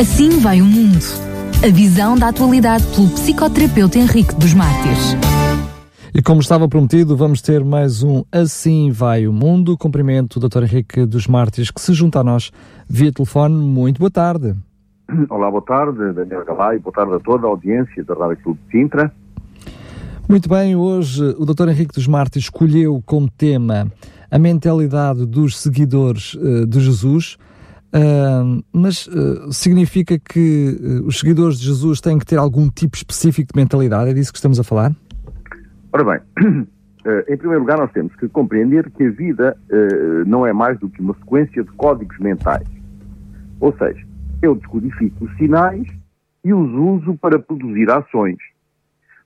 Assim vai o mundo. A visão da atualidade pelo psicoterapeuta Henrique dos Mártires. E como estava prometido, vamos ter mais um Assim Vai o Mundo. Cumprimento o Dr. Henrique dos Mártires, que se junta a nós via telefone. Muito boa tarde. Olá, boa tarde, Daniel Galay. Boa tarde a toda a audiência da Rádio Clube de Sintra. Muito bem, hoje o Dr. Henrique dos Mártires escolheu como tema a mentalidade dos seguidores uh, de Jesus. Mas uh, significa que uh, os seguidores de Jesus têm que ter algum tipo específico de mentalidade? É disso que estamos a falar? Ora bem, em primeiro lugar, nós temos que compreender que a vida não é mais do que uma sequência de códigos mentais. Ou seja, eu descodifico os sinais e os uso para produzir ações.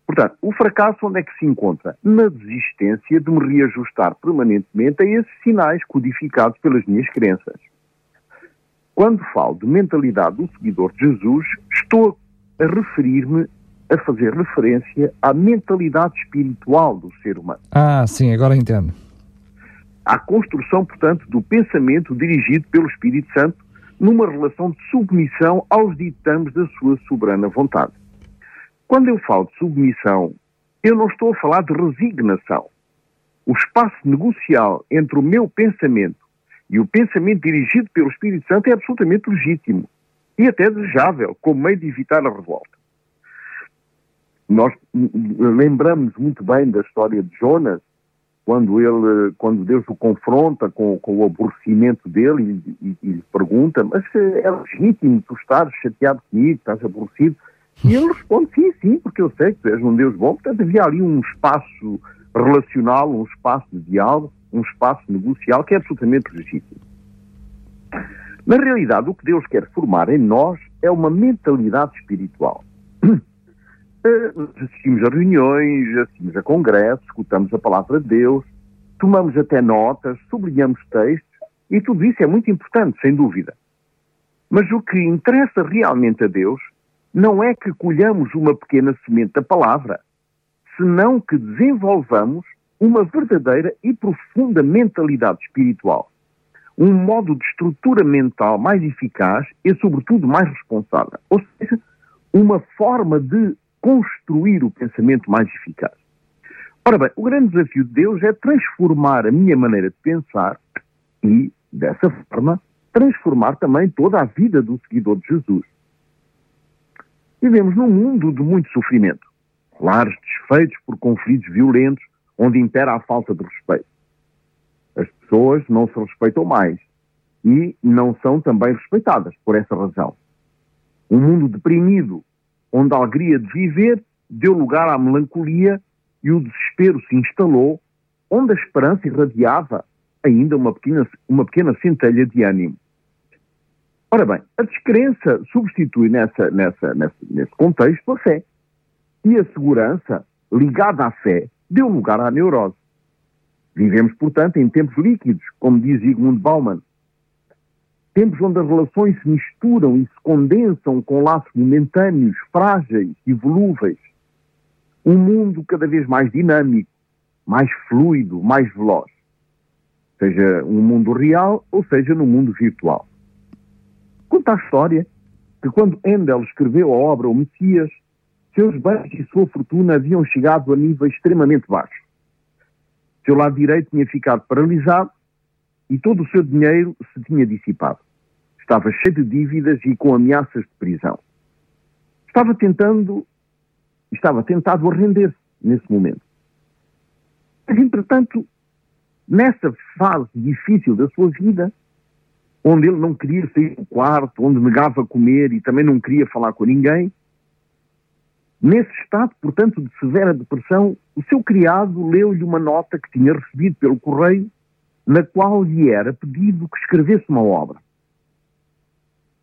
Portanto, o fracasso onde é que se encontra? Na desistência de me reajustar permanentemente a esses sinais codificados pelas minhas crenças. Quando falo de mentalidade do seguidor de Jesus, estou a referir-me a fazer referência à mentalidade espiritual do ser humano. Ah, sim, agora entendo. À construção, portanto, do pensamento dirigido pelo Espírito Santo numa relação de submissão aos ditames da sua soberana vontade. Quando eu falo de submissão, eu não estou a falar de resignação. O espaço negocial entre o meu pensamento e o pensamento dirigido pelo Espírito Santo é absolutamente legítimo e até desejável, como meio de evitar a revolta. Nós lembramos muito bem da história de Jonas, quando ele, quando Deus o confronta com, com o aborrecimento dele e, e, e lhe pergunta, mas é legítimo tu estares chateado comigo, estás aborrecido? E ele responde, sim, sim, porque eu sei que tu és um Deus bom, portanto havia ali um espaço relacional, um espaço de diálogo, um espaço negocial que é absolutamente legítimo. Na realidade, o que Deus quer formar em nós é uma mentalidade espiritual. Eh, assistimos a reuniões, assistimos a congressos, escutamos a palavra de Deus, tomamos até notas, sublinhamos textos, e tudo isso é muito importante, sem dúvida. Mas o que interessa realmente a Deus não é que colhamos uma pequena semente da palavra, senão que desenvolvamos uma verdadeira e profunda mentalidade espiritual. Um modo de estrutura mental mais eficaz e, sobretudo, mais responsável. Ou seja, uma forma de construir o pensamento mais eficaz. Ora bem, o grande desafio de Deus é transformar a minha maneira de pensar e, dessa forma, transformar também toda a vida do seguidor de Jesus. Vivemos num mundo de muito sofrimento, lares desfeitos por conflitos violentos, onde impera a falta de respeito. As pessoas não se respeitam mais e não são também respeitadas por essa razão. Um mundo deprimido, onde a alegria de viver deu lugar à melancolia e o desespero se instalou, onde a esperança irradiava ainda uma pequena, uma pequena centelha de ânimo. Ora bem, a descrença substitui nessa, nessa, nessa, nesse contexto a fé. E a segurança, ligada à fé, deu lugar à neurose. Vivemos, portanto, em tempos líquidos, como diz Zygmunt Bauman, Tempos onde as relações se misturam e se condensam com laços momentâneos, frágeis e volúveis. Um mundo cada vez mais dinâmico, mais fluido, mais veloz. Seja um mundo real ou seja no mundo virtual. Conta a história que quando Handel escreveu a obra O Messias, seus bens e sua fortuna haviam chegado a níveis extremamente baixos. Seu lado direito tinha ficado paralisado e todo o seu dinheiro se tinha dissipado. Estava cheio de dívidas e com ameaças de prisão. Estava tentando, estava tentado a render-se nesse momento. Mas, entretanto, nessa fase difícil da sua vida, onde ele não queria sair do quarto, onde negava comer e também não queria falar com ninguém, nesse estado, portanto, de severa depressão, o seu criado leu-lhe uma nota que tinha recebido pelo correio na qual lhe era pedido que escrevesse uma obra.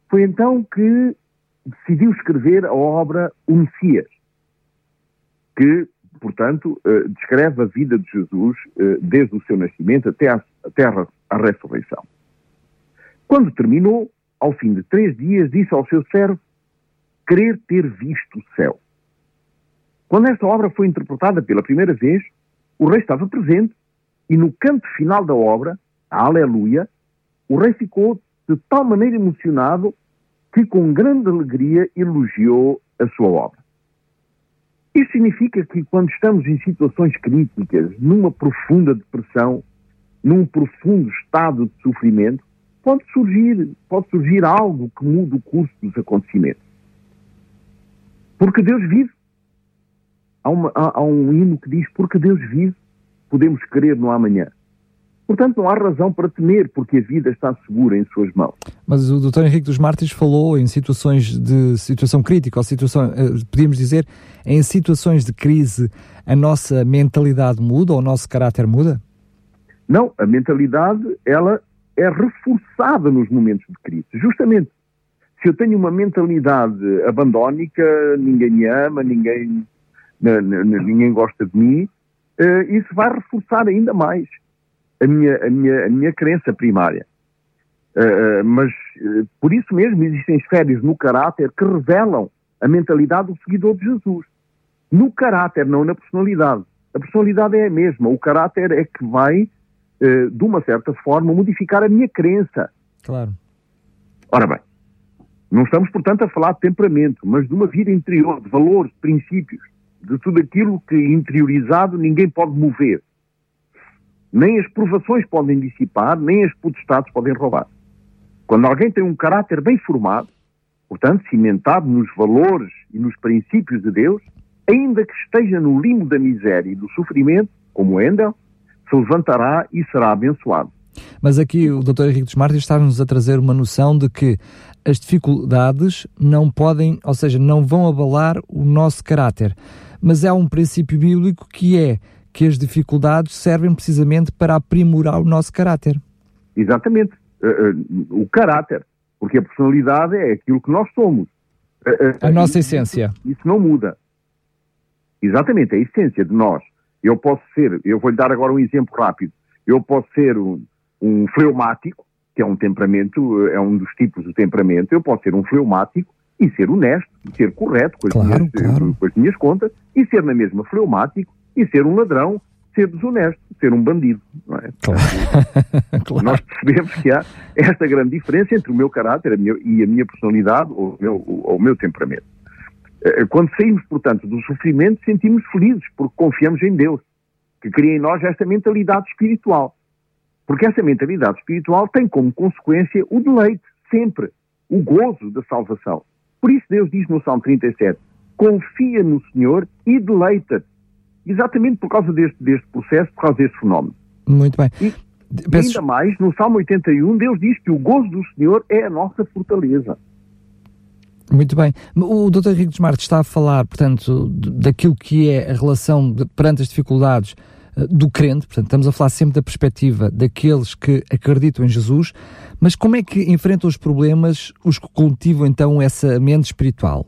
Foi então que decidiu escrever a obra O Messias, que, portanto, eh, descreve a vida de Jesus eh, desde o seu nascimento até a, até a ressurreição. Quando terminou, ao fim de três dias, disse ao seu servo querer ter visto o céu. Quando esta obra foi interpretada pela primeira vez, o rei estava presente e no canto final da obra, a Aleluia, o rei ficou de tal maneira emocionado que com grande alegria elogiou a sua obra. Isso significa que quando estamos em situações críticas, numa profunda depressão, num profundo estado de sofrimento, pode surgir, pode surgir algo que mude o curso dos acontecimentos. Porque Deus vive. Há, uma, há, há um hino que diz: Porque Deus vive, podemos crer no amanhã. Portanto, não há razão para temer, porque a vida está segura em suas mãos. Mas o Dr. Henrique dos Mártires falou em situações de situação crítica, ou situação, eh, podíamos dizer, em situações de crise, a nossa mentalidade muda ou o nosso caráter muda? Não, a mentalidade, ela é reforçada nos momentos de crise. Justamente, se eu tenho uma mentalidade abandónica, ninguém me ama, ninguém, ninguém gosta de mim, eh, isso vai reforçar ainda mais a minha, a minha, a minha crença primária. Uh, mas uh, por isso mesmo existem esferas no caráter que revelam a mentalidade do seguidor de Jesus. No caráter, não na personalidade. A personalidade é a mesma, o caráter é que vai, de uma certa forma, modificar a minha crença. Claro. Ora bem, não estamos, portanto, a falar de temperamento, mas de uma vida interior, de valores, de princípios, de tudo aquilo que interiorizado ninguém pode mover. Nem as provações podem dissipar, nem as potestades podem roubar. Quando alguém tem um caráter bem formado, portanto, cimentado nos valores e nos princípios de Deus, ainda que esteja no limo da miséria e do sofrimento, como Endel, se levantará e será abençoado. Mas aqui o Dr. Henrique dos Martins está-nos a trazer uma noção de que as dificuldades não podem, ou seja, não vão abalar o nosso caráter. Mas há um princípio bíblico que é que as dificuldades servem precisamente para aprimorar o nosso caráter. Exatamente. Uh, uh, o caráter. Porque a personalidade é aquilo que nós somos. Uh, a nossa essência. Isso não muda. Exatamente, a essência de nós. Eu posso ser, eu vou-lhe dar agora um exemplo rápido. Eu posso ser um, um fleumático, que é um temperamento, é um dos tipos do temperamento. Eu posso ser um fleumático e ser honesto, e ser correto com as, claro, minhas, claro. com as minhas contas, e ser na mesma fleumático e ser um ladrão, ser desonesto, ser um bandido. Não é? Claro. claro. Nós percebemos que há esta grande diferença entre o meu caráter a minha, e a minha personalidade ou o meu, ou o meu temperamento. Eh, quando saímos, portanto, do sofrimento, sentimos felizes porque confiamos em Deus, que cria em nós esta mentalidade espiritual. Porque essa mentalidade espiritual tem como consequência o deleite, sempre, o gozo da salvação. Por isso Deus diz no Salmo 37, confia no Senhor e deleita-te exatamente por causa deste, deste processo, por causa deste fenómeno. Muito bem. E, Peço... ainda mais, no Salmo 81, Deus diz que o gozo do Senhor é a nossa fortaleza. Muito bem. O Dr. Henrique dos Martes está a falar, portanto, daquilo que é a relação de, perante as dificuldades do crente, portanto, estamos a falar sempre da perspectiva daqueles que acreditam em Jesus, mas como é que enfrentam os problemas os que cultivam então essa mente espiritual?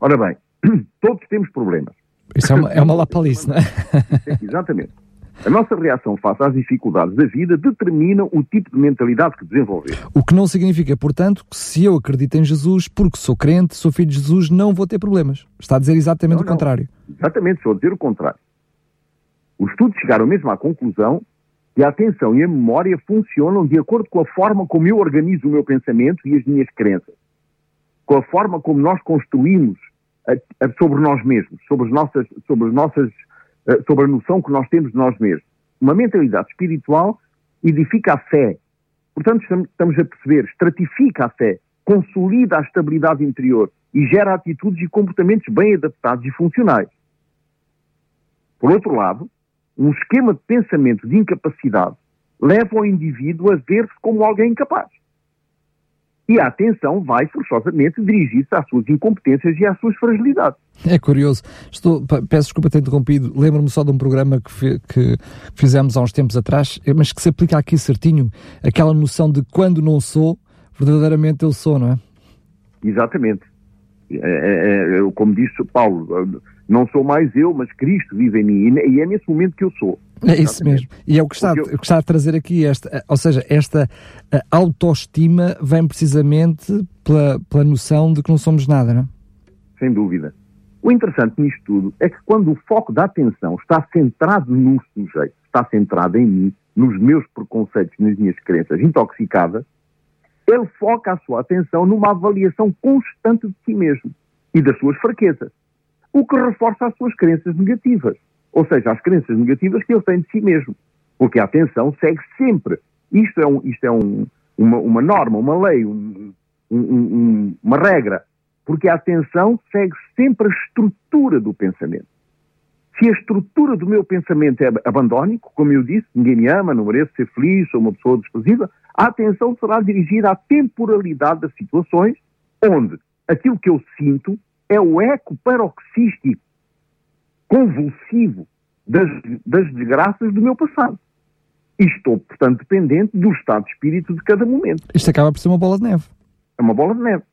Ora bem, todos temos problemas. Isso é uma, é uma lapalice, não é? Exatamente. A nossa reação face às dificuldades da vida determina o tipo de mentalidade que desenvolvemos. O que não significa, portanto, que se eu acredito em Jesus, porque sou crente, sou filho de Jesus, não vou ter problemas. Está a dizer exatamente não, o contrário. Exatamente, estou a dizer o contrário. Os estudos chegaram mesmo à conclusão que a atenção e a memória funcionam de acordo com a forma como eu organizo o meu pensamento e as minhas crenças. Com a forma como nós construímos sobre nós mesmos, sobre as nossas, sobre as nossas, eh, sobre a noção que nós temos de nós mesmos. Uma mentalidade espiritual edifica a fé. Portanto, estamos a perceber, estratifica a fé, consolida a estabilidade interior e gera atitudes e comportamentos bem adaptados e funcionais. Por outro lado, um esquema de pensamento de incapacidade leva o indivíduo a ver-se como alguém incapaz e a atenção vai forçosamente dirigir-se às suas incompetências e às suas fragilidades. É curioso. Estou, peço desculpa ter interrompido. Lembro-me só de um programa que, que, fizemos há uns tempos atrás, eh, mas que se aplica aqui certinho, aquela noção de quando não sou, verdadeiramente eu sou, não é? Exatamente. É, é, é, como disse Paulo, não sou mais eu, mas Cristo vive em mim. E é nesse momento que eu sou. É isso mesmo. E é o que está, eu... que está a trazer aqui, esta, ou seja, esta autoestima vem precisamente pela, pela noção de que não somos nada, não é? Sem dúvida. O interessante nisto tudo é que quando o foco da atenção está centrado no sujeito, está centrado em mim, nos meus preconceitos, nas minhas crenças intoxicadas, ele foca a sua atenção numa avaliação constante de si mesmo e das suas fraquezas, o que reforça as suas crenças negativas, ou seja, as crenças negativas que ele tem de si mesmo, porque a atenção segue sempre. Isto é, um, isto é um, uma, uma, norma, uma lei, um, uma regra, porque a atenção segue sempre a estrutura do pensamento. Se a estrutura do meu pensamento é abandónico, como eu disse, ninguém me ama, não mereço ser feliz, sou uma pessoa desprezível, a atenção será dirigida à temporalidade das situações, onde aquilo que eu sinto é o eco paroxístico, convulsivo das, das desgraças do meu passado. E estou, portanto, dependente do estado de espírito de cada momento. Isto acaba por ser uma bola de neve. É uma bola de neve.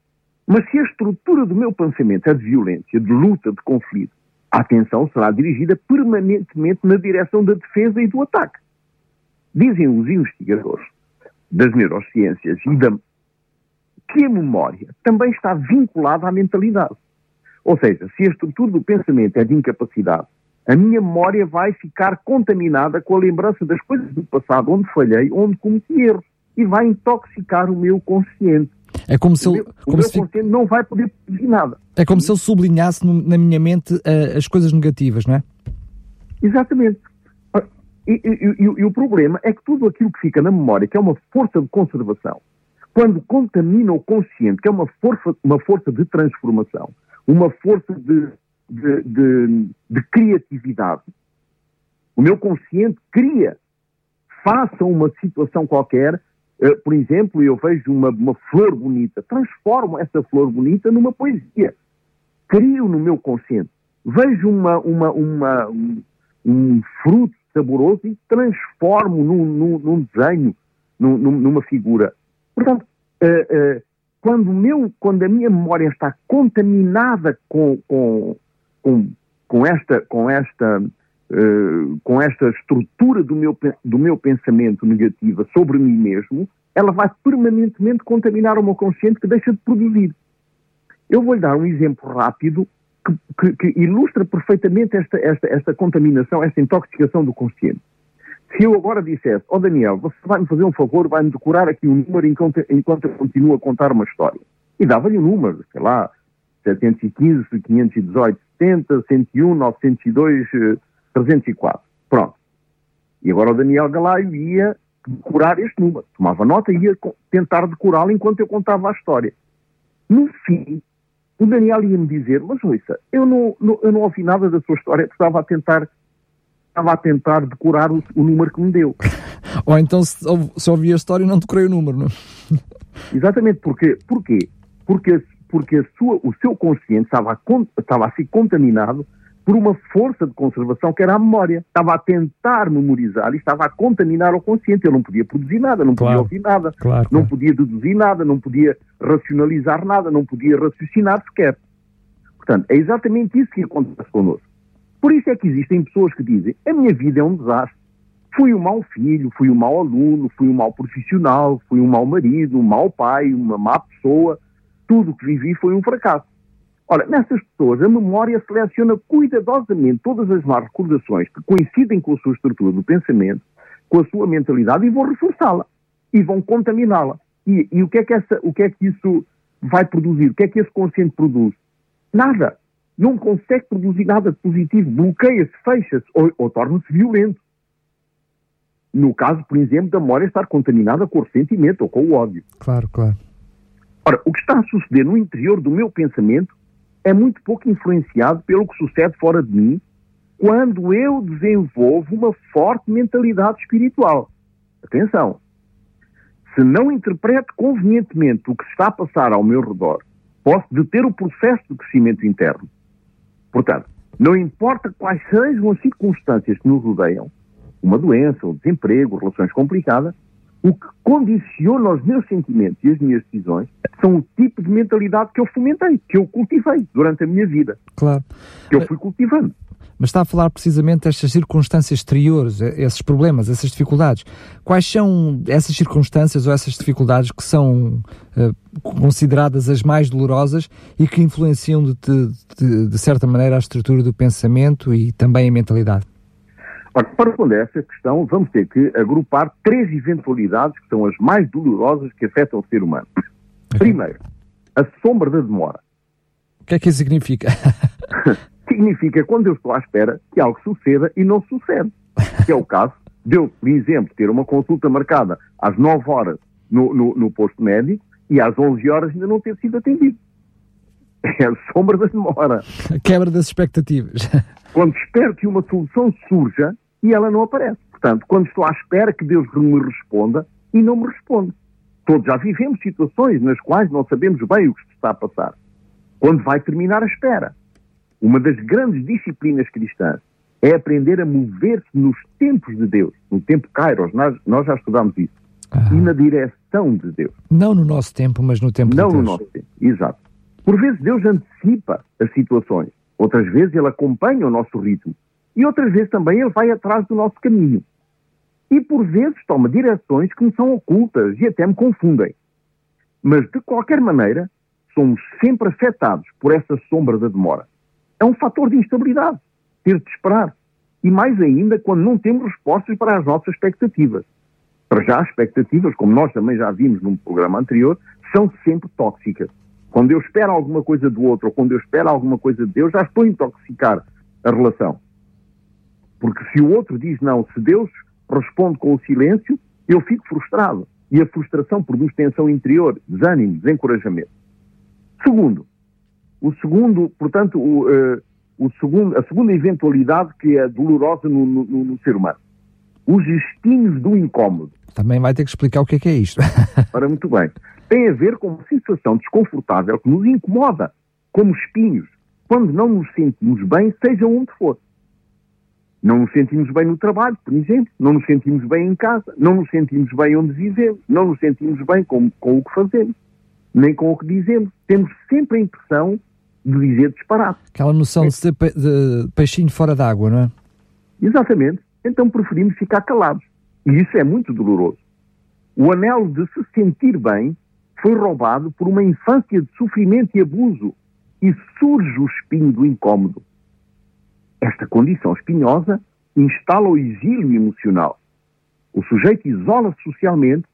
Mas se a estrutura do meu pensamento é de violência, de luta, de conflito, a atenção será dirigida permanentemente na direção da defesa e do ataque. Dizem os investigadores das neurociências e da, que a memória também está vinculada à mentalidade. Ou seja, se a estrutura do pensamento é de incapacidade, a minha memória vai ficar contaminada com a lembrança das coisas do passado, onde falhei, onde cometi erros, e vai intoxicar o meu consciente. É como se o ele, meu, como o se meu consciente não vai poder produzir nada. É como se ele sublinhasse na minha mente uh, as coisas negativas, não é? Exatamente. E, e, e, e, o problema é que tudo aquilo que fica na memória, que é uma força de conservação, quando contamina o consciente, que é uma força, uma força de transformação, uma força de, de, de, de criatividade, o meu consciente cria, faça uma situação qualquer, Uh, por exemplo, eu vejo uma, uma, flor bonita, transformo essa flor bonita numa poesia. Crio no meu consciente. Vejo uma, uma, uma, um, um, fruto saboroso e transformo num, num, num desenho, num, numa figura. Portanto, uh, quando, meu, quando a minha memória está contaminada com, com, com, com esta, com esta Uh, com esta estrutura do meu, do meu pensamento negativa sobre mim mesmo, ela vai permanentemente contaminar o meu consciente que deixa de produzir. Eu vou-lhe dar um exemplo rápido que, que, que ilustra perfeitamente esta, esta, esta contaminação, esta intoxicação do consciente. Se eu agora dissesse, ó oh Daniel, você vai-me fazer um favor, vai-me decorar aqui um número enquanto, enquanto eu continuo a contar uma história. E dava-lhe um número, sei lá, 715, 518, 70, 101, 902, 304. Pronto. E agora o Daniel Galaio ia decorar este número. Tomava nota e ia tentar decorá-lo enquanto eu contava a história. No fim, o Daniel ia-me dizer, mas ouça, eu não, não, eu não ouvi nada da sua história, estava a tentar estava a tentar decorar o, o número que me deu. Ou então se, se ouvi a história não decorei o número, não? É? Exatamente, porque, porquê? Porque, porque a sua, o seu consciente estava a, estava a ser contaminado por uma força de conservação que era a memória. Estava a tentar memorizar e estava a contaminar o consciente. Ele não podia produzir nada, não claro, podia ouvir nada, claro, não claro. podia deduzir nada, não podia racionalizar nada, não podia raciocinar sequer. Portanto, é exatamente isso que acontece connosco. Por isso é que existem pessoas que dizem: a minha vida é um desastre. Fui um mau filho, fui um mau aluno, fui um mau profissional, fui um mau marido, um mau pai, uma má pessoa. Tudo o que vivi foi um fracasso. Ora, nessas pessoas, a memória seleciona cuidadosamente todas as más recordações que coincidem com a sua estrutura do pensamento, com a sua mentalidade e vão reforçá-la e vão contaminá-la. E, e, o, que é que essa, o que é que isso vai produzir? O que é que esse consciente produz? Nada. Não consegue produzir nada de positivo. Bloqueia-se, fecha-se ou, ou torna-se violento. No caso, por exemplo, da memória estar contaminada com o ressentimento ou com o ódio. Claro, claro. Ora, o que está a suceder no interior do meu pensamento é muito pouco influenciado pelo que sucede fora de mim quando eu desenvolvo uma forte mentalidade espiritual. Atenção! Se não interpreto convenientemente o que está a passar ao meu redor, posso deter o processo de crescimento interno. Portanto, não importa quais sejam as circunstâncias que nos rodeiam, uma doença, um desemprego, relações complicadas, o que condiciona os meus sentimentos e as minhas decisões são o tipo de mentalidade que eu fomentei, que eu cultivei durante a minha vida. Claro. Que eu fui cultivando. Mas está a falar precisamente destas circunstâncias exteriores, esses problemas, essas dificuldades. Quais são essas circunstâncias ou essas dificuldades que são uh, consideradas as mais dolorosas e que influenciam de, de, de certa maneira a estrutura do pensamento e também a mentalidade? Para responder a essa questão, vamos ter que agrupar três eventualidades que são as mais dolorosas que afetam o ser humano. Primeiro, a sombra da demora. O que é que isso significa? significa quando eu estou à espera que algo suceda e não sucede. Que é o caso de eu, por exemplo, ter uma consulta marcada às 9 horas no, no, no posto médico e às 11 horas ainda não ter sido atendido. É a sombra da demora. A quebra das expectativas. Quando espero que uma solução surja e ela não aparece. Portanto, quando estou à espera que Deus me responda e não me responde. Todos já vivemos situações nas quais não sabemos bem o que se está a passar. Quando vai terminar a espera. Uma das grandes disciplinas cristãs é aprender a mover-se nos tempos de Deus, no tempo Kairos, nós, nós já estudamos isso, ah. e na direção de Deus. Não no nosso tempo, mas no tempo Não de Deus. Não no nosso tempo, exato. Por vezes Deus antecipa as situações, outras vezes Ele acompanha o nosso ritmo, e outras vezes também Ele vai atrás do nosso caminho. E por vezes toma direções que me são ocultas e até me confundem. Mas de qualquer maneira, somos sempre afetados por essa sombra da demora. É um fator de instabilidade ter de esperar. E mais ainda quando não temos respostas para as nossas expectativas. Para já, as expectativas, como nós também já vimos num programa anterior, são sempre tóxicas. Quando eu espero alguma coisa do outro ou quando eu espero alguma coisa de Deus, já estou a intoxicar a relação. Porque se o outro diz não, se Deus responde com o silêncio, eu fico frustrado. E a frustração produz tensão interior, desânimo, desencorajamento. Segundo, o segundo, portanto, o, uh, o segundo, a segunda eventualidade que é dolorosa no, no, no, ser humano. Os espinhos do incómodo. Também vai ter que explicar o que é, que é isto. Ora, muito bem. Tem a ver com uma sensação desconfortável que nos incomoda, como espinhos, quando não nos sentimos bem, seja onde for. Não nos sentimos bem no trabalho, por exemplo, não nos sentimos bem em casa, não nos sentimos bem onde vivemos, não nos sentimos bem com, com o que fazemos, nem com o que dizemos. Temos sempre a impressão de dizer disparate. Aquela noção é. de ser pe de peixinho fora d'água, não é? Exatamente. Então preferimos ficar calados. E isso é muito doloroso. O anelo de se sentir bem foi roubado por uma infância de sofrimento e abuso e surge o espinho do incômodo. Esta condição espinhosa instala o exílio emocional. O sujeito isola-se socialmente,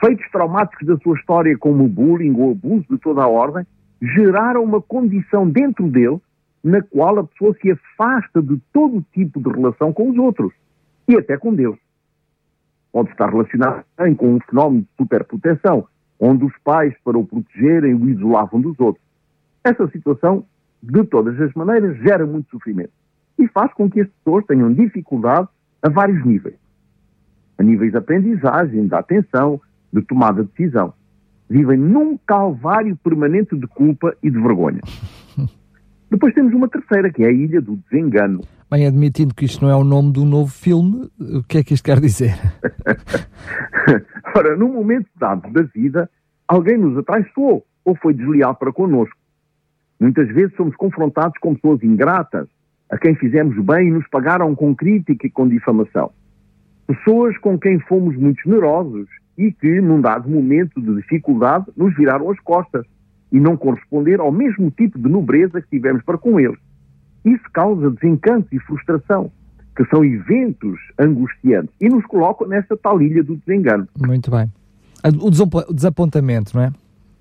feitos traumáticos da sua história, como o bullying ou abuso de toda a ordem, geraram uma condição dentro dele na qual a pessoa se afasta de todo tipo de relação com os outros e até com Deus. Pode estar relacionado também com um fenómeno de superproteção, onde os pais, para o protegerem, o isolavam dos outros. Essa situação, de todas as maneiras, gera muito sofrimento e faz com que as pessoas tenham dificuldade a vários níveis. A níveis de aprendizagem, de atenção, de tomada de decisão vivem num calvário permanente de culpa e de vergonha. Depois temos uma terceira, que é a Ilha do Desengano. Bem, admitindo que isto não é o nome do novo filme, o que é que isto quer dizer? Ora, num momento dado da vida, alguém nos atraiçoou ou foi desleal para connosco. Muitas vezes somos confrontados com pessoas ingratas, a quem fizemos bem e nos pagaram com crítica e com difamação. Pessoas com quem fomos muito generosos e que, num dado momento de dificuldade, nos viraram as costas e não corresponder ao mesmo tipo de nobreza que tivemos para com eles. Isso causa desencanto e frustração, que são eventos angustiantes e nos colocam nessa tal ilha do desengano. Muito bem. O desapontamento, não é?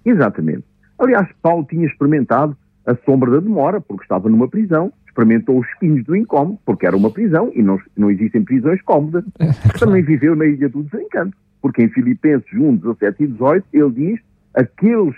Exatamente. Aliás, Paulo tinha experimentado a sombra da demora, porque estava numa prisão, experimentou os espinhos do incómodo, porque era uma prisão e não, não existem prisões cómodas. É. Também viveu na ilha do desencanto porque em Filipenses 1, 17 e 18, ele diz: aqueles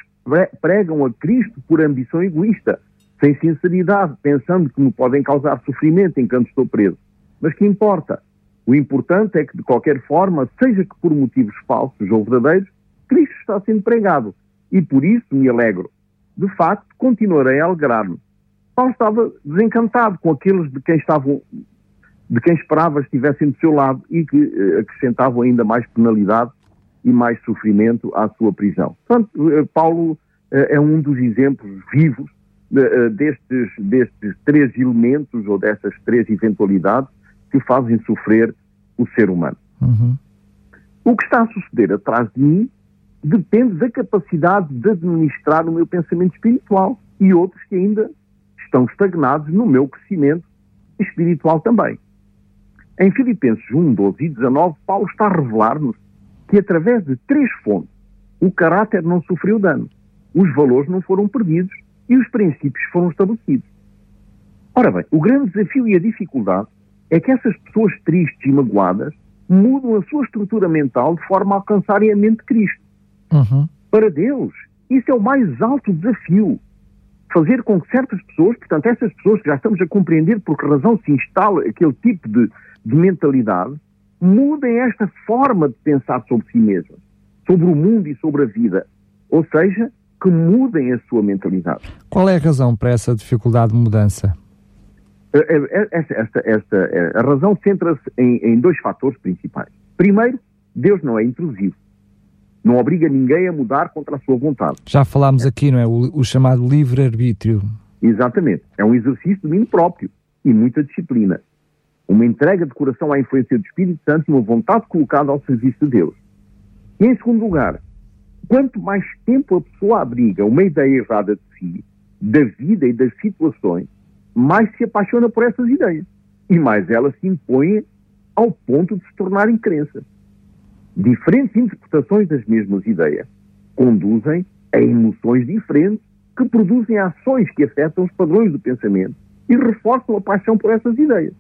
pregam a Cristo por ambição egoísta, sem sinceridade, pensando que me podem causar sofrimento enquanto estou preso. Mas que importa? O importante é que, de qualquer forma, seja que por motivos falsos ou verdadeiros, Cristo está sendo pregado. E por isso me alegro. De facto, continuarei a alegrar-me. Paulo estava desencantado com aqueles de quem estavam de quem esperava estivessem do seu lado e que uh, acrescentavam ainda mais penalidade e mais sofrimento à sua prisão. Portanto, uh, Paulo uh, é um dos exemplos vivos destes, destes três elementos ou dessas três eventualidades que fazem sofrer o ser humano. Uhum. O que está a suceder atrás de mim depende da capacidade de administrar o meu pensamento espiritual e outros que ainda estão estagnados no meu crescimento espiritual também. Em Filipenses 1, 12 e 19, Paulo está a revelar-nos que através de três fontes o caráter não sofreu dano, os valores não foram perdidos e os princípios foram estabelecidos. Ora bem, o grande desafio e a dificuldade é que essas pessoas tristes e magoadas mudam a sua estrutura mental de forma a alcançarem a mente de Cristo. Uhum. Para Deus, isso é o mais alto desafio. Fazer com que certas pessoas, portanto, essas pessoas que já estamos a compreender por que razão se instala aquele tipo de, de mentalidade, mudem esta forma de pensar sobre si mesmas, sobre o mundo e sobre a vida. Ou seja, que mudem a sua mentalidade. Qual é a razão para essa dificuldade de mudança? Eh, eh, esta, esta, esta, eh, a razão centra-se em, em dois fatores principais. Primeiro, Deus não é intrusivo. Não obriga ninguém a mudar contra a sua vontade. Já falámos aqui, não é? O, o chamado livre-arbítrio. Exatamente. É um exercício de domínio próprio e muita disciplina. Uma entrega de coração à influência do Espírito Santo e uma vontade colocada ao serviço de Deus. E em segundo lugar, quanto mais tempo a pessoa abriga uma ideia errada de si, da vida e das situações, mais se apaixona por essas ideias e mais elas se impõem ao ponto de se tornarem crenças. Diferentes interpretações das mesmas ideias conduzem a emoções diferentes que produzem ações que afetam os padrões do pensamento e reforçam a paixão por essas ideias.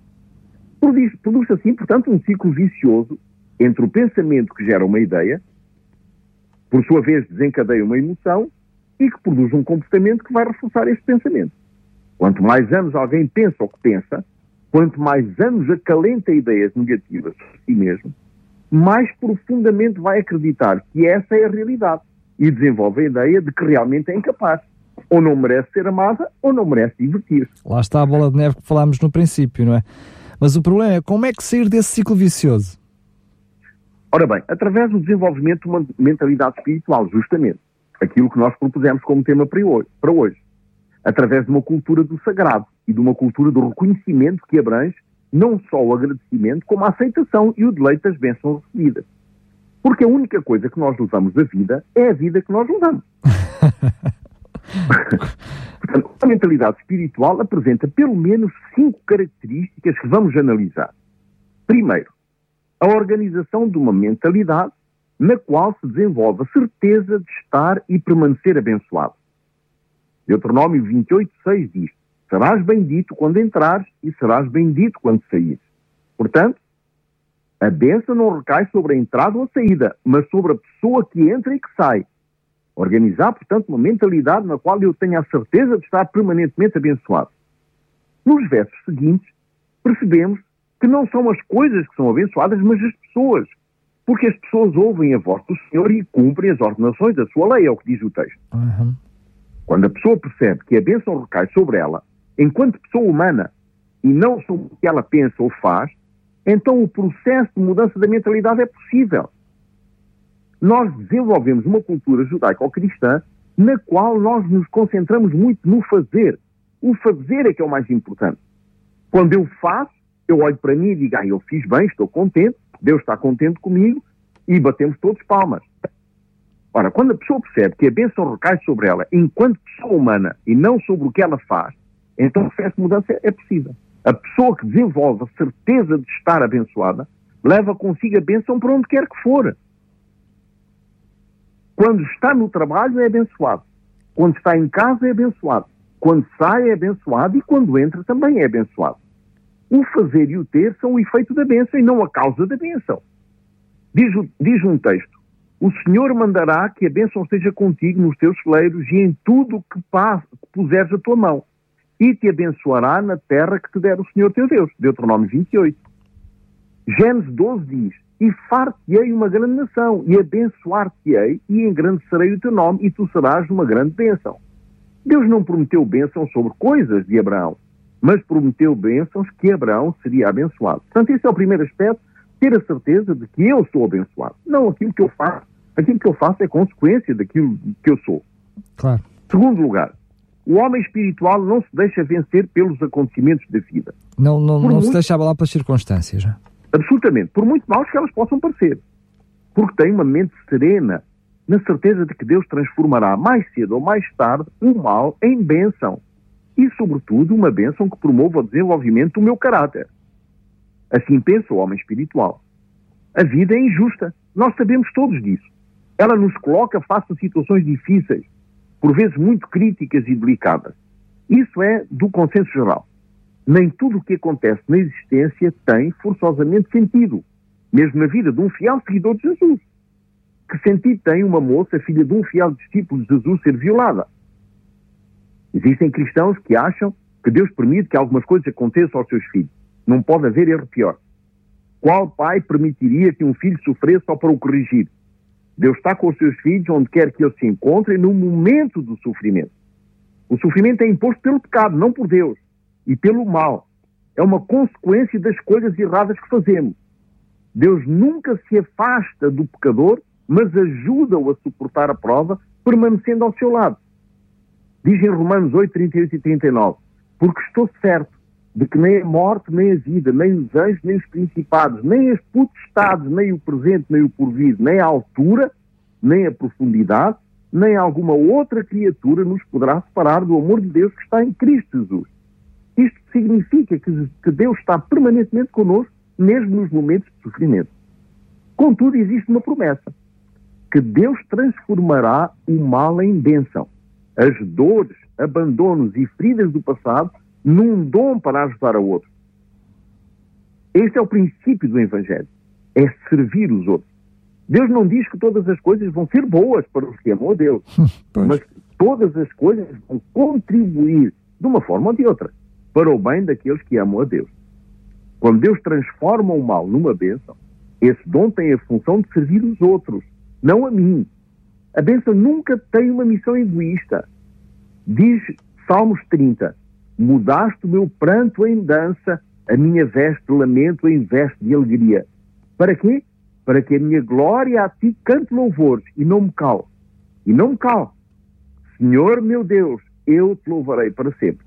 Produz-se assim, portanto, um ciclo vicioso entre o pensamento que gera uma ideia, por sua vez desencadeia uma emoção e que produz um comportamento que vai reforçar esse pensamento. Quanto mais anos alguém pensa o que pensa, quanto mais anos acalenta ideias negativas sobre si mesmo, mais profundamente vai acreditar que essa é a realidade e desenvolve a ideia de que realmente é incapaz. Ou não merece ser amada, ou não merece divertir-se. Lá está a bola de neve que falámos no princípio, não é? Mas o problema é como é que sair desse ciclo vicioso? Ora bem, através do desenvolvimento de uma mentalidade espiritual, justamente. Aquilo que nós propusemos como tema para hoje. Para hoje através de uma cultura do sagrado e de uma cultura do reconhecimento que abrange não só o agradecimento, como a aceitação e o deleite das bênçãos recebidas. Porque a única coisa que nós levamos da vida é a vida que nós levamos. Portanto, a mentalidade espiritual apresenta pelo menos cinco características que vamos analisar. Primeiro, a organização de uma mentalidade na qual se desenvolve a certeza de estar e permanecer abençoado. Deuteronômio 28, 6 diz: Serás bendito quando entrares e serás bendito quando saíres. Portanto, a bênção não recai sobre a entrada ou a saída, mas sobre a pessoa que entra e que sai. Organizar, portanto, uma mentalidade na qual eu tenha a certeza de estar permanentemente abençoado. Nos versos seguintes, percebemos que não são as coisas que são abençoadas, mas as pessoas. Porque as pessoas ouvem a voz do Senhor e cumprem as ordenações da sua lei, é o que diz o texto. Uhum. Quando a pessoa percebe que a bênção recai sobre ela, enquanto pessoa humana, e não sobre o que ela pensa ou faz, então o processo de mudança da mentalidade é possível. Nós desenvolvemos uma cultura judaico-cristã na qual nós nos concentramos muito no fazer. O fazer é que é o mais importante. Quando eu faço, eu olho para mim e digo, ah, eu fiz bem, estou contente, Deus está contente comigo, e batemos todos palmas. Ora, quando a pessoa percebe que a bênção recai sobre ela enquanto pessoa humana e não sobre o que ela faz, então de mudança é possível. A pessoa que desenvolve a certeza de estar abençoada leva consigo a bênção para onde quer que for. Quando está no trabalho é abençoado. Quando está em casa é abençoado. Quando sai é abençoado e quando entra também é abençoado. O fazer e o ter são o efeito da bênção e não a causa da bênção. Diz, diz um texto: o Senhor mandará que a bênção esteja contigo nos teus celeiros e em tudo que, que puseres a tua mão. E te abençoará na terra que te der o Senhor teu Deus. Deuteronômio 28. Gênesis 12 diz: E far-te-ei uma grande nação, e abençoar-te-ei, e engrandecerei o teu nome, e tu serás uma grande bênção. Deus não prometeu bênção sobre coisas de Abraão, mas prometeu bênçãos que Abraão seria abençoado. Portanto, esse é o primeiro aspecto ter a certeza de que eu sou abençoado. Não aquilo que eu faço. Aquilo que eu faço é consequência daquilo que eu sou. Claro. Segundo lugar, o homem espiritual não se deixa vencer pelos acontecimentos da vida. Não, não, não muito... se deixa abalar pelas circunstâncias. Absolutamente. Por muito maus que elas possam parecer. Porque tem uma mente serena, na certeza de que Deus transformará mais cedo ou mais tarde o mal em bênção. E, sobretudo, uma bênção que promova o desenvolvimento do meu caráter. Assim pensa o homem espiritual. A vida é injusta. Nós sabemos todos disso. Ela nos coloca face a situações difíceis, por vezes muito críticas e delicadas. Isso é do consenso geral. Nem tudo o que acontece na existência tem forçosamente sentido, mesmo na vida de um fiel seguidor de Jesus. Que sentido tem uma moça, filha de um fiel discípulo de Jesus, ser violada? Existem cristãos que acham que Deus permite que algumas coisas aconteçam aos seus filhos. Não pode haver erro pior. Qual pai permitiria que um filho sofresse só para o corrigir? Deus está com os seus filhos onde quer que eles se encontrem no momento do sofrimento. O sofrimento é imposto pelo pecado, não por Deus, e pelo mal. É uma consequência das escolhas erradas que fazemos. Deus nunca se afasta do pecador, mas ajuda-o a suportar a prova, permanecendo ao seu lado. Diz em Romanos 8, 38 e 39: Porque estou certo de que nem a morte, nem a vida, nem os anjos, nem os principados, nem as potestades, nem o presente, nem o porvir, nem a altura, nem a profundidade, nem alguma outra criatura nos poderá separar do amor de Deus que está em Cristo Jesus. Isto significa que, que Deus está permanentemente connosco, mesmo nos momentos de sofrimento. Contudo, existe uma promessa: que Deus transformará o mal em bênção. As dores, abandonos e feridas do passado num dom para ajudar a outro. Este é o princípio do Evangelho. É servir os outros. Deus não diz que todas as coisas vão ser boas para os que amam a Deus, mas todas as coisas vão contribuir, de uma forma ou de outra, para o bem daqueles que amam a Deus. Quando Deus transforma o mal numa bênção, esse dom tem a função de servir os outros, não a mim. A bênção nunca tem uma missão egoísta. Diz Salmos 30: Mudaste o meu pranto em dança, a minha veste de lamento em veste de alegria. Para quê? Para que a minha glória a ti cante louvores e não me cale. E não me cale. Senhor meu Deus, eu te louvarei para sempre.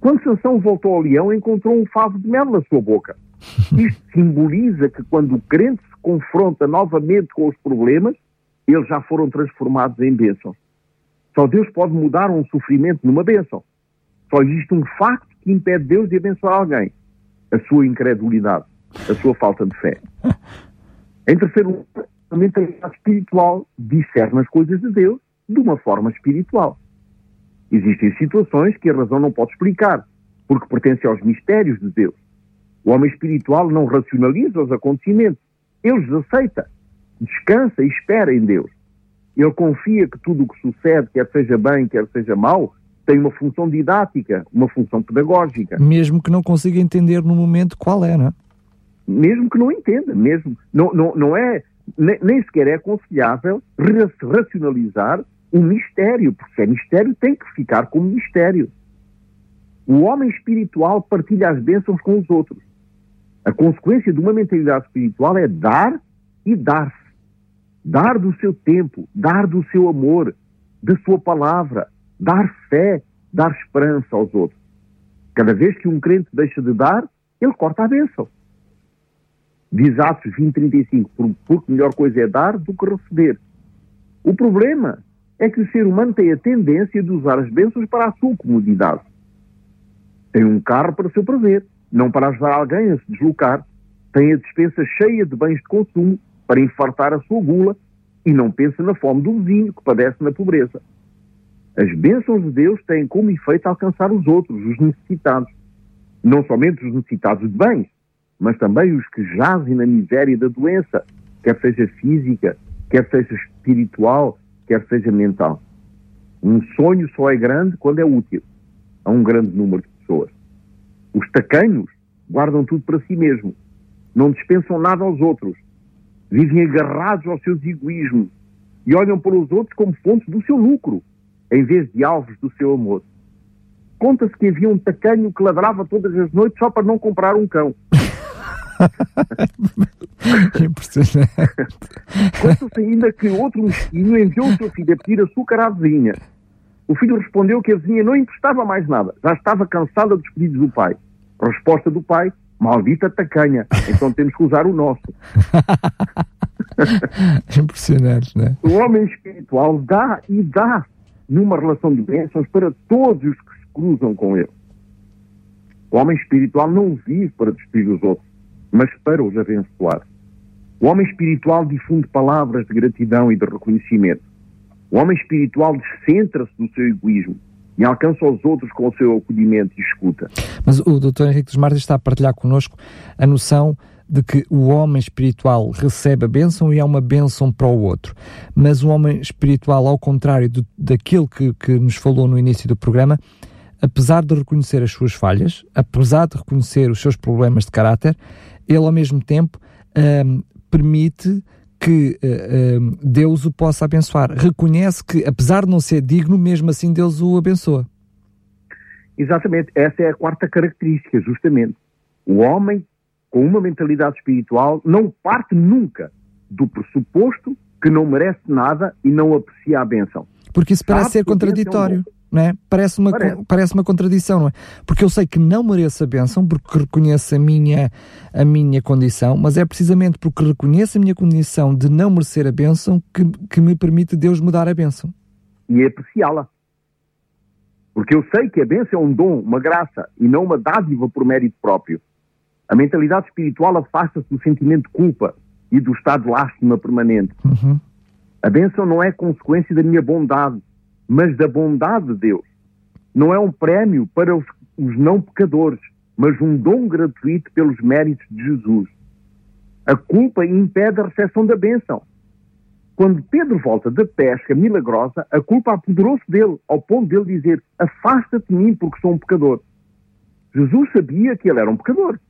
Quando Sansão voltou ao leão, encontrou um favo de mel na sua boca. Isto simboliza que quando o crente se confronta novamente com os problemas, eles já foram transformados em bênçãos. Só Deus pode mudar um sofrimento numa bênção. Só existe um facto que impede Deus de abençoar alguém: a sua incredulidade, a sua falta de fé. Em terceiro lugar, a mentalidade espiritual discerne as coisas de Deus de uma forma espiritual. Existem situações que a razão não pode explicar, porque pertencem aos mistérios de Deus. O homem espiritual não racionaliza os acontecimentos, ele os aceita, descansa e espera em Deus. Ele confia que tudo o que sucede, quer seja bem, quer seja mau, tem uma função didática, uma função pedagógica. Mesmo que não consiga entender no momento qual é, não é? Mesmo que não entenda, mesmo. Não, não, não é, nem, nem sequer é aconselhável racionalizar um mistério, porque se é mistério tem que ficar como mistério. O homem espiritual partilha as bênçãos com os outros. A consequência de uma mentalidade espiritual é dar e dar-se. Dar do seu tempo, dar do seu amor, da sua palavra, dar fé, dar esperança aos outros. Cada vez que um crente deixa de dar, ele corta a bênção. Diz Atos 20, 35, porque melhor coisa é dar do que receber. O problema é que o ser humano tem a tendência de usar as bênçãos para a sua comodidade. Tem um carro para o seu prazer, não para ajudar alguém a se deslocar. Tem a dispensa cheia de bens de consumo para infartar a sua gula e não pensa na fome do vizinho que padece na pobreza. As bênçãos de Deus têm como efeito alcançar os outros, os necessitados. Não somente os necessitados de bens, mas também os que jazem na miséria da doença, quer seja física, quer seja espiritual, quer seja mental. Um sonho só é grande quando é útil a um grande número de pessoas. Os tacanhos guardam tudo para si mesmos, não dispensam nada aos outros, vivem agarrados aos seus egoísmos e olham para os outros como fontes do seu lucro em vez de alvos do seu amor. Conta-se que havia um tacanho que ladrava todas as noites só para não comprar um cão. Impressionante. Conta-se ainda que outro mesquinho enviou o seu filho a pedir açúcar à vizinha. O filho respondeu que a vizinha não emprestava mais nada, já estava cansada dos pedidos do pai. resposta do pai: maldita tacanha, então temos que usar o nosso. Impressionante, né? O homem espiritual dá e dá numa relação de bênçãos para todos os que se cruzam com ele. O homem espiritual não vive para destruir os outros, mas para os abençoar. O homem espiritual difunde palavras de gratidão e de reconhecimento. O homem espiritual descentra-se do seu egoísmo e alcança os outros com o seu acolhimento e escuta. Mas o Dr. Henrique dos Martins está a partilhar connosco a noção de que o homem espiritual recebe a bênção e é uma bênção para o outro. Mas o homem espiritual, ao contrário do, daquilo que, que nos falou no início do programa, apesar de reconhecer as suas falhas, apesar de reconhecer os seus problemas de caráter, ele ao mesmo tempo um, permite que uh, uh, Deus o possa abençoar. Reconhece que, apesar de não ser digno, mesmo assim Deus o abençoa. Exatamente. Essa é a quarta característica, justamente. O homem com uma mentalidade espiritual não parte nunca do pressuposto que não merece nada e não aprecia a bênção. Porque isso parece Sabe ser contraditório. Não é? parece, uma, parece. parece uma contradição, não é? Porque eu sei que não mereço a bênção, porque reconheço a minha, a minha condição, mas é precisamente porque reconheço a minha condição de não merecer a bênção que, que me permite Deus me dar a bênção. E apreciá-la. Porque eu sei que a bênção é um dom, uma graça, e não uma dádiva por mérito próprio. A mentalidade espiritual afasta-se do sentimento de culpa e do estado de lástima permanente. Uhum. A bênção não é consequência da minha bondade, mas da bondade de Deus. Não é um prémio para os, os não pecadores, mas um dom gratuito pelos méritos de Jesus. A culpa impede a recepção da bênção. Quando Pedro volta da pesca milagrosa, a culpa apoderou-se dele, ao ponto dele dizer: Afasta-te de mim, porque sou um pecador. Jesus sabia que ele era um pecador.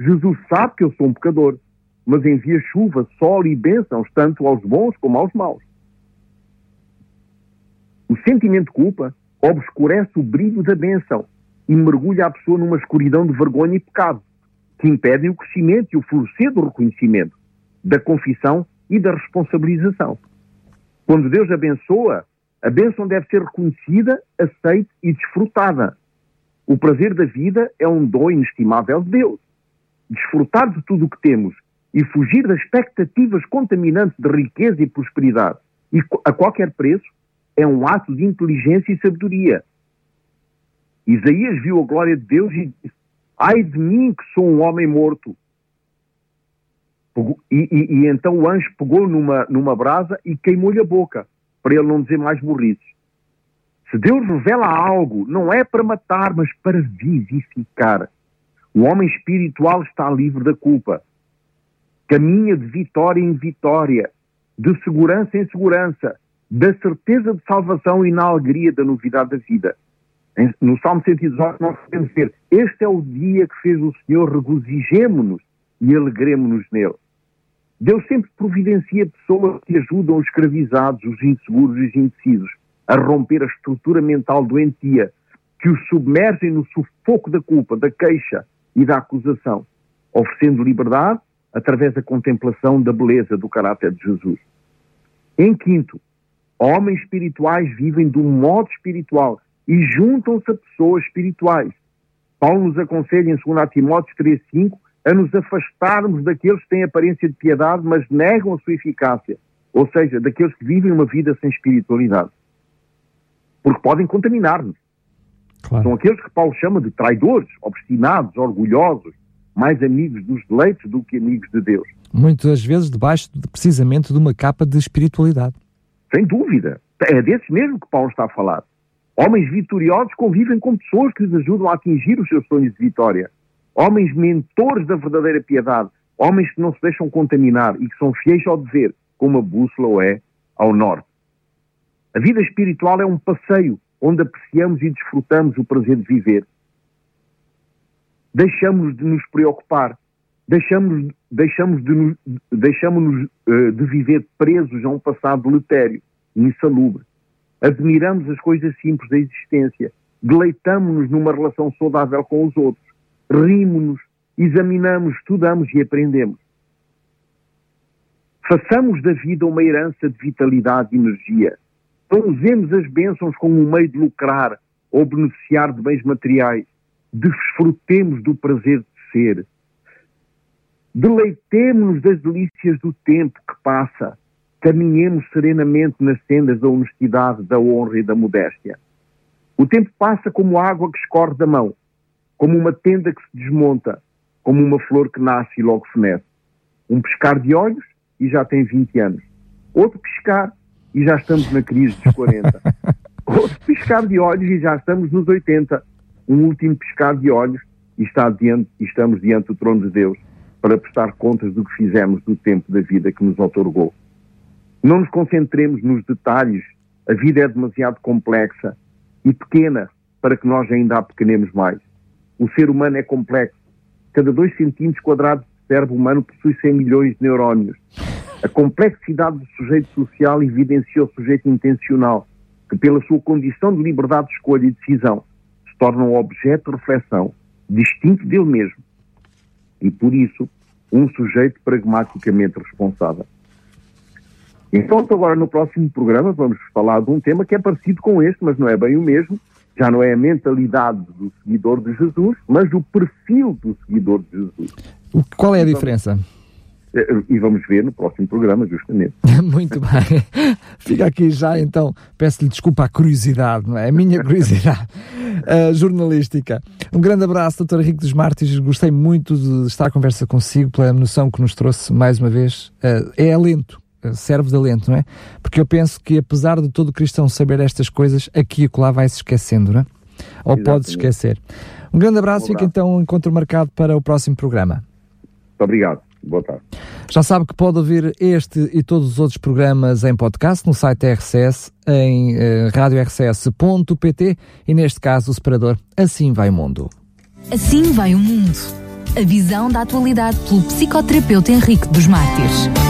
Jesus sabe que eu sou um pecador, mas envia chuva, sol e bênçãos tanto aos bons como aos maus. O sentimento de culpa obscurece o brilho da bênção e mergulha a pessoa numa escuridão de vergonha e pecado, que impedem o crescimento e o florescer do reconhecimento, da confissão e da responsabilização. Quando Deus abençoa, a bênção deve ser reconhecida, aceita e desfrutada. O prazer da vida é um dom inestimável de Deus desfrutar de tudo o que temos e fugir das expectativas contaminantes de riqueza e prosperidade e a qualquer preço é um ato de inteligência e sabedoria. Isaías viu a glória de Deus e disse: Ai de mim que sou um homem morto. E, e, e então o anjo pegou numa, numa brasa e queimou-lhe a boca, para ele não dizer mais burrices. Se Deus revela algo, não é para matar, mas para vivificar. O homem espiritual está livre da culpa. Caminha de vitória em vitória, de segurança em segurança, da certeza de salvação e na alegria da novidade da vida. No Salmo 118 nós podemos dizer, este é o dia que fez o Senhor, regozijemo-nos e alegremos-nos nele. Deus sempre providencia pessoas que ajudam os escravizados, os inseguros e os indecisos a romper a estrutura mental doentia que os submergem no sufoco da culpa, da queixa, e da acusação, oferecendo liberdade através da contemplação da beleza do caráter de Jesus. Em quinto, homens espirituais vivem de um modo espiritual e juntam-se a pessoas espirituais. Paulo nos aconselha em 2 Timóteo 3,5 a nos afastarmos daqueles que têm aparência de piedade, mas negam a sua eficácia, ou seja, daqueles que vivem uma vida sem espiritualidade. Porque podem contaminar-nos. Claro. São aqueles que Paulo chama de traidores, obstinados, orgulhosos, mais amigos dos deleites do que amigos de Deus. Muitas vezes debaixo de, precisamente de uma capa de espiritualidade. Sem dúvida. É desses mesmo que Paulo está a falar. Homens vitoriosos convivem com pessoas que lhes ajudam a atingir os seus sonhos de vitória. Homens mentores da verdadeira piedade. Homens que não se deixam contaminar e que são fiéis ao dever, como a bússola é ao norte. A vida espiritual é um passeio onde apreciamos e desfrutamos o prazer de viver. Deixamos de nos preocupar, deixamos, deixamos, de, deixamos uh, de viver presos a um passado letério, insalubre. Admiramos as coisas simples da existência, deleitamos-nos numa relação saudável com os outros, rimos-nos, examinamos, estudamos e aprendemos. Façamos da vida uma herança de vitalidade e energia não usemos as bênçãos como um meio de lucrar ou beneficiar de bens materiais. Desfrutemos do prazer de ser. Deleitemos-nos das delícias do tempo que passa. Caminhemos serenamente nas sendas da honestidade, da honra e da modéstia. O tempo passa como água que escorre da mão, como uma tenda que se desmonta, como uma flor que nasce e logo fenece. Um piscar de olhos e já tem 20 anos. Outro piscar e já estamos na crise dos 40. Outro piscar de olhos e já estamos nos 80. Um último piscar de olhos e, está diante, estamos diante do trono de Deus para prestar contas do que fizemos do tempo da vida que nos otorgou. Não nos concentremos nos detalhes, a vida é demasiado complexa e pequena para que nós ainda a pequenemos mais. O ser humano é complexo. Cada dois centímetros quadrados de cérebro humano possui 100 milhões de neurónios. A complexidade do sujeito social evidencia o sujeito intencional, que pela sua condição de liberdade de escolha e decisão se torna um objeto de reflexão distinto dele mesmo. E por isso, um sujeito pragmaticamente responsável. Então, agora no próximo programa vamos falar de um tema que é parecido com este, mas não é bem o mesmo. Já não é a mentalidade do seguidor de Jesus, mas o perfil do seguidor de Jesus. Qual é a diferença? Eh, e vamos ver no próximo programa, justamente. Muito bem. Fica aqui já, então, peço-lhe desculpa a curiosidade, não é? A minha curiosidade uh, jornalística. Um grande abraço, doutor Henrique dos Martins. Gostei muito de estar à conversa consigo, pela noção que nos trouxe mais uma vez. Uh, é alento, serve de alento, não é? Porque eu penso que, apesar de todo cristão saber estas coisas, aqui e acolá vai-se esquecendo, não é? Ou pode-se esquecer. Um grande abraço, um abraço. fica então um encontro marcado para o próximo programa. Muito obrigado. Boa tarde. Já sabe que pode ouvir este e todos os outros programas em podcast no site RCS, em uh, radiorcs.pt e neste caso o separador Assim Vai o Mundo. Assim vai o mundo. A visão da atualidade pelo psicoterapeuta Henrique dos Mártires.